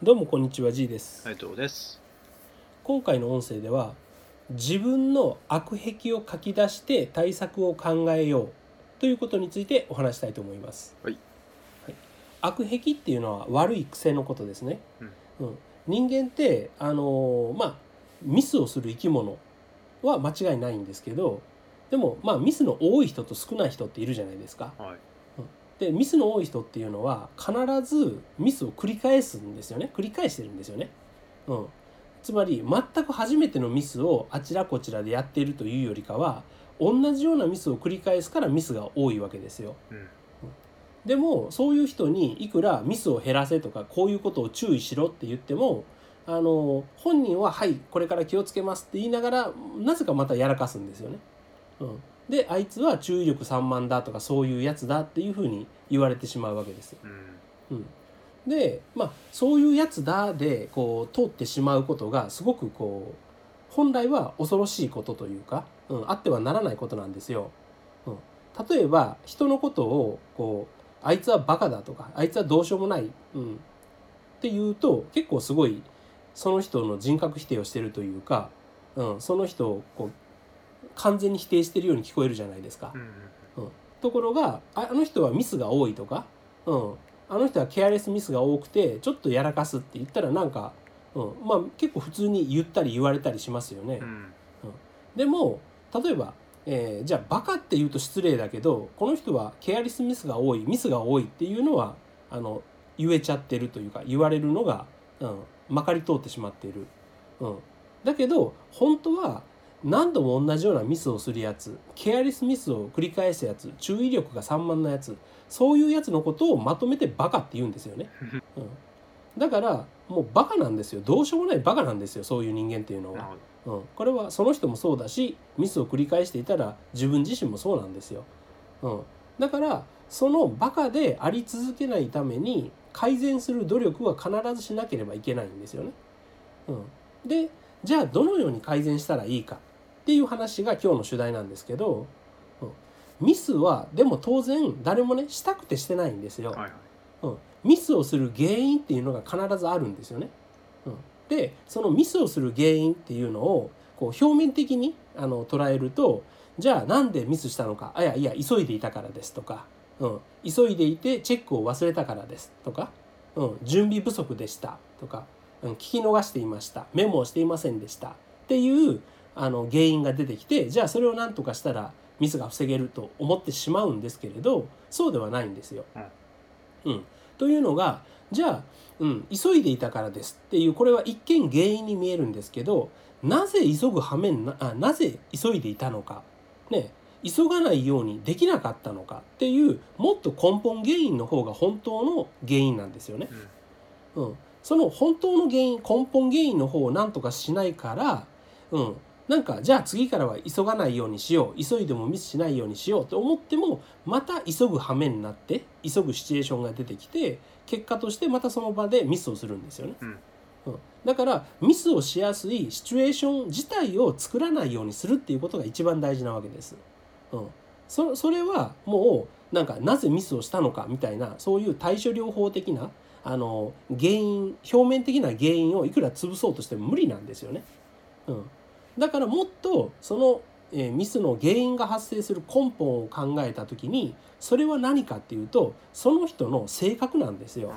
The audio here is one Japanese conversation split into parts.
どうもこんにちは G です。斉藤です。今回の音声では自分の悪癖を書き出して対策を考えようということについてお話したいと思います、はい。悪癖っていうのは悪い癖のことですね、うん。うん。人間ってあのーまあミスをする生き物は間違いないんですけどでもまあミスの多い人と少ない人っているじゃないですか。はい。でミスの多い人っていうのは必ずミスを繰り返すんですよね繰り返してるんですよね。うん、つまり全く初めてのミスをあちらこちらでやっているというよりかは同じようなミスを繰り返すからミスが多いわけですよ。うん。でもそういう人にいくらミスを減らせとかこういうことを注意しろって言ってもあの本人は「はいこれから気をつけます」って言いながらなぜかまたやらかすんですよね。うん、であいつは注意力散漫だとかそういうやつだっていうふうに言われてしまうわけです。うん。うん、でまあそういうやつだでこう通ってしまうことがすごくこう本来は恐ろしいことというか、うん、あってはならないことなんですよ。うん、例えば人のことをこうあいつはバカだとかあいつはどうしようもない、うん、っていうと結構すごいその人の人格否定をしてるというか、うん、その人をこう完全に否定してるように聞こえるじゃないですか。うん。ところがああの人はミスが多いとか、うん、あの人はケアレスミスが多くてちょっとやらかすって言ったらなんか、うん、まあ結構普通に言ったり言われたりしますよねう。ん。でも例えば、えーじゃあバカって言うと失礼だけどこの人はケアレスミスが多いミスが多いっていうのはあの言えちゃってるというか言われるのが、うん、まかり通ってしまっている。うん、だけど本当は何度も同じようなミスをするやつケアレスミスを繰り返すやつ注意力が散漫なやつそういうやつのことをまとめてバカって言うんですよね。うん、だからもうバカなんですよ。どうしようもないバカなんですよそういう人間っていうのは。うん、これはその人もそうだしミスを繰り返していたら自分自身もそうなんですよ。うん、だからそのバカであり続けないために改善する努力は必ずしなければいけないんですよね。うん、でじゃあどのように改善したらいいかっていう話が今日の主題なんですけど、うん、ミスはでも当然誰もねしたくてしてないんですよ。ど。はいはい。うん、ミスをする原因っていうのが必ずあるんですよね。うん、でそのミスをする原因っていうのをこう表面的にあの捉えるとじゃあなんでミスしたのか？あいやいや急いでいたからですとか、うん、急いでいてチェックを忘れたからですとか、うん、準備不足でしたとか、うん、聞き逃していましたメモをしていませんでしたっていうあの原因が出てきてじゃあそれを何とかしたらミスが防げると思ってしまうんですけれどそうではないんですよ。うん、というのがじゃあ、うん、急いでいたからですっていうこれは一見原因に見えるんですけどなぜ急ぐ羽目になあなぜ急いでいたのか、ね、急がないようにできなかったのかっていうもっと根本原因の方が本当の原因なんですよね。うん、その本当の原因根本原因の方を何とかしないから、うん、なんかじゃあ次からは急がないようにしよう急いでもミスしないようにしようと思ってもまた急ぐ羽目になって急ぐシチュエーションが出てきて結果としてまたその場でミスをするんですよね。うんうんだからミスをしやすいシチュエーション自体を作らないようにするっていうことが一番大事なわけです。うん、そそれはもうなんかなぜミスをしたのかみたいなそういう対処療法的なあの原因表面的な原因をいくら潰そうとしても無理なんですよね。うん、だからもっとその、えーミスの原因が発生する根本を考えた時にそれは何かっていうとその人の性格なんですよ。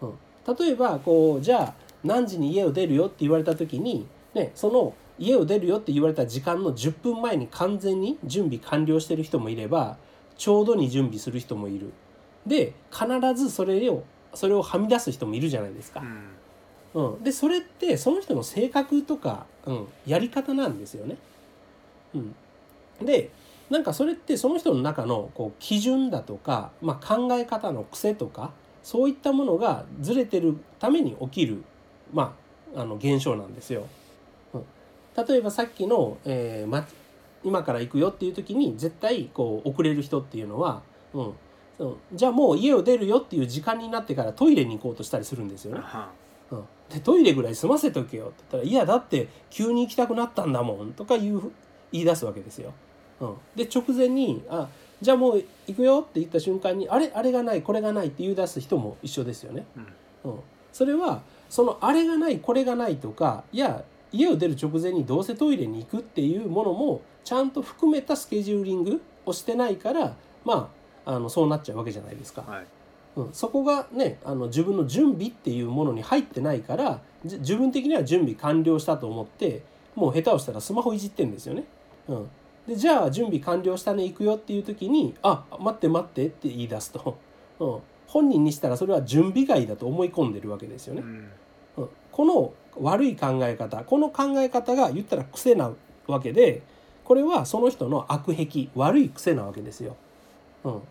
うん、例えばこうじゃあ何時に家を出るよって言われた時に、ね、その家を出るよって言われた時間の10分前に完全に準備完了してる人もいればちょうどに準備する人もいるで必ずそれをそれをはみ出す人もいるじゃないですかう。ん。うん、でそれってその人の性格とか、うん、やり方なんですよね。うん、でなんかそれってその人の中のこう基準だとか、まあ、考え方の癖とかそういったものがずれてるために起きる、まあ、あの現象なんですよ。うん、例えばさっきの、えーま、今から行くよっていう時に絶対こう遅れる人っていうのは、うんうん、じゃあもう家を出るよっていう時間になってからトイレに行こうとしたりするんですよね。はうん、でトイレぐらい済ませとけよって言ったら「いやだって急に行きたくなったんだもん」とか言う言い出すわけですよ。うん、で直前に「あじゃあもう行くよ」って言った瞬間に「あれあれがないこれがない」って言い出す人も一緒ですよね。うん。うん、それはそのあれがないこれがないとかいや家を出る直前にどうせトイレに行くっていうものもちゃんと含めたスケジューリングをしてないからまああのそうなっちゃうわけじゃないですか。はいうん、そこがねあの自分の準備っていうものに入ってないからじ自分的には準備完了したと思ってもう下手をしたらスマホいじってんですよね。うん、でじゃあ準備完了したね行くよっていう時に「あ待って待って」って言い出すと、うん、本人にしたらそれは準備外だと思い込んでるわけですよね。うん。うん、この悪い考え方この考え方が言ったら癖なわけでこれはその人の悪癖悪い癖なわけですよ。うん、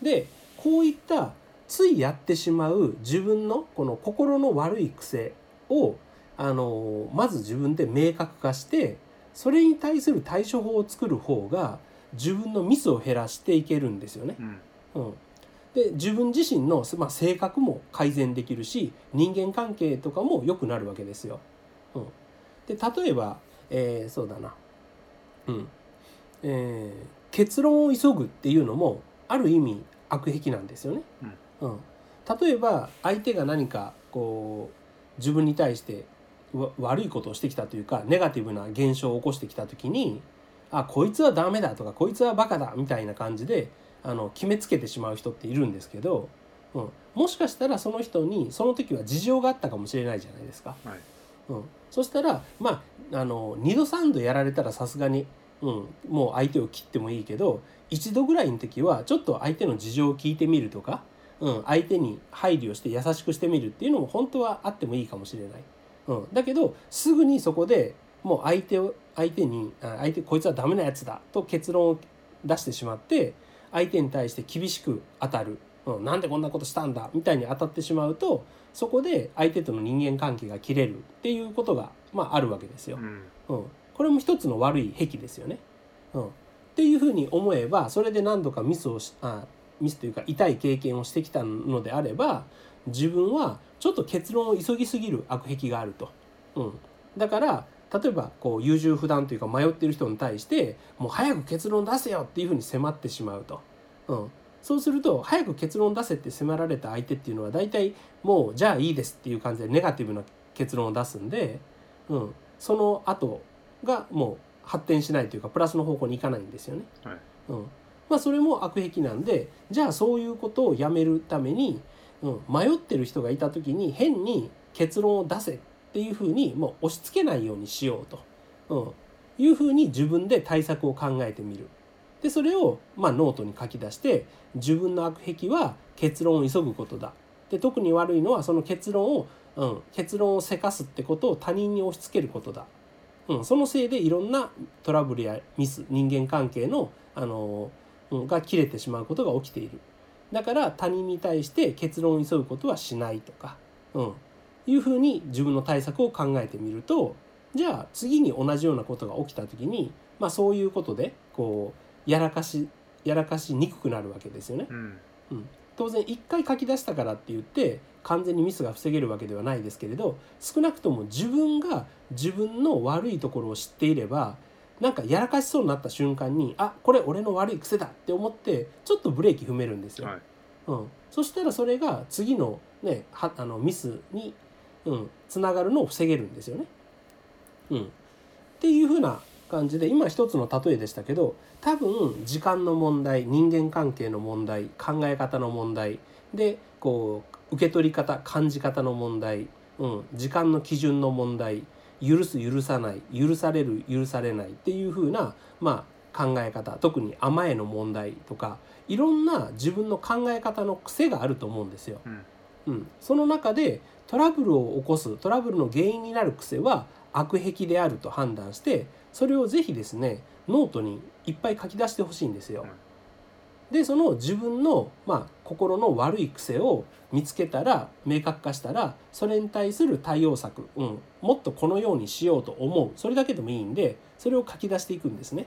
でこういったついやってしまう自分のこの心の悪い癖をあのまず自分で明確化してそれに対する対処法を作る方が自分のミスを減らしていけるんですよね。うんうん、で自分自身の、まあ、性格も改善できるし人間関係とかも良くなるわけですよ。うん、で例えば、えーそうだな、うんえー結論を急ぐっていうのもある意味悪癖なんですよね。うん例えば相手が何かこう自分に対してわ悪いことをしてきたというかネガティブな現象を起こしてきた時に「あこいつはダメだ」とか「こいつはバカだ」みたいな感じであの決めつけてしまう人っているんですけど、うん、もしかしたらその人にその時は事情があったかもしれないじゃないですか。はい。うん、そしたらまああの2度3度やられたらさすがに、うん、もう相手を切ってもいいけど1度ぐらいの時はちょっと相手の事情を聞いてみるとか、うん、相手に配慮して優しくしてみるっていうのも本当はあってもいいかもしれない。うん、だけどすぐにそこでもう相手を相手にあ相手こいつはダメなやつだと結論を出してしまって相手に対して厳しく当たる、うん、なんでこんなことしたんだ？みたいに当たってしまうとそこで相手との人間関係が切れるっていうことが、まあ、あるわけですよ。うんうん、これも一つの悪い癖ですよね。うん、っていうふうに思えばそれで何度かミスをしあミスというか痛い経験をしてきたのであれば自分はちょっと結論を急ぎすぎる悪癖があると。うん、だから例えばこう優柔不断というか迷ってる人に対してもう早く結論出せよっていうふうに迫ってしまうと。うん、そうすると早く結論出せって迫られた相手っていうのは大体もうじゃあいいですっていう感じでネガティブな結論を出すんで、うん、その後がもう発展しないというかプラスの方向に行かないんですよね。はいうんまあ、それも悪癖なんでじゃあそういうことをやめるために、うん、迷ってる人がいた時に変に結論を出せっていうふうにもう押し付けないようにしようと、うん、いうふうに自分で対策を考えてみる。でそれを、まあ、ノートに書き出して自分の悪癖は結論を急ぐことだ。で特に悪いのはその結論を、うん、結論をせかすってことを他人に押し付けることだ。うん、そのせいでいろんなトラブルやミス人間関係の、あのが切れてしまうことが起きている。だから他人に対して結論を急ぐことはしないとか、うん、いうふうに自分の対策を考えてみるとじゃあ次に同じようなことが起きた時に、まあ、そういうことでこうやらかしやらかしにくくなるわけですよね。うん。当然一回書き出したからって言って完全にミスが防げるわけではないですけれど少なくとも自分が自分の悪いところを知っていればなんかやらかしそうになった瞬間にあこれ俺の悪い癖だって思ってちょっとブレーキ踏めるんですよ。はいうん、そしたらそれが次の,、ね、はあのミスに、うん、つながるのを防げるんですよね。うん、っていうふうな感じで今一つの例えでしたけど多分時間の問題人間関係の問題考え方の問題でこう受け取り方感じ方の問題、うん、時間の基準の問題許す許さない許される許されないっていうふうな、まあ、考え方特に甘えの問題とかいろんな自分の考え方の癖があると思うんですよ。うんうん、その中でトラブルを起こすトラブルの原因になる癖は悪癖であると判断してそれをぜひですねノートにいっぱい書き出してほしいんですよ。でその自分の、まあ、心の悪い癖を見つけたら明確化したらそれに対する対応策、うん、もっとこのようにしようと思うそれだけでもいいんでそれを書き出していくんですね。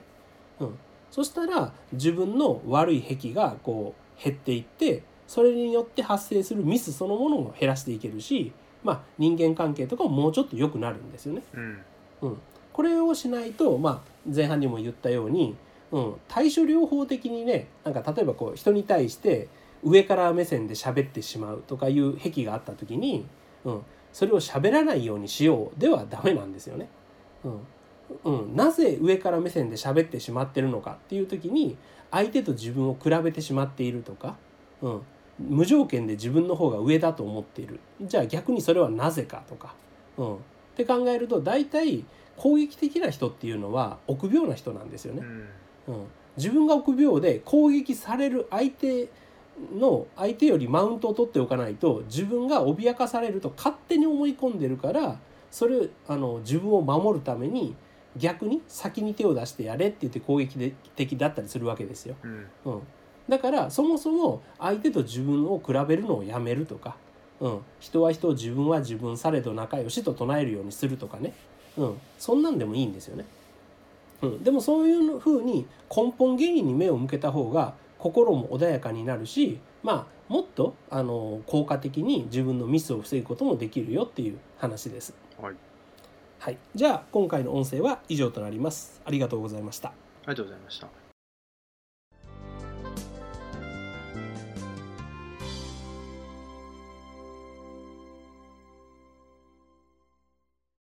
うん、そしたら自分の悪い癖がこう減っていってそれによって発生するミスそのものも減らしていけるし、まあ、人間関係とかももうちょっと良くなるんですよね。うんうん、これをしないと、まあ、前半にも言ったように、うん、対処療法的にねなんか例えばこう人に対して上から目線で喋ってしまうとかいう癖があった時に、うん、それを喋らないようにしようではダメなんですよね。うん。うん、なぜ上から目線で喋ってしまってるのかっていう時に相手と自分を比べてしまっているとか、うん、無条件で自分の方が上だと思っている。じゃあ逆にそれはなぜかとか、うん、って考えると大体攻撃的な人っていうのは臆病な人なんですよね。うん、自分が臆病で攻撃される相手の相手よりマウントを取っておかないと自分が脅かされると勝手に思い込んでるからそれあの自分を守るために逆に先に手を出してやれって言って攻撃的だったりするわけですよ。うん、だからそもそも相手と自分を比べるのをやめるとか、うん、人は人自分は自分されど仲良しと唱えるようにするとかね、うん、そんなんでもいいんですよね。うん、でもそういうふうに根本原因に目を向けた方が心も穏やかになるしまあもっとあの効果的に自分のミスを防ぐこともできるよっていう話です。はい、はい、じゃあ今回の音声は以上となります。ありがとうございました。ありがとうございました。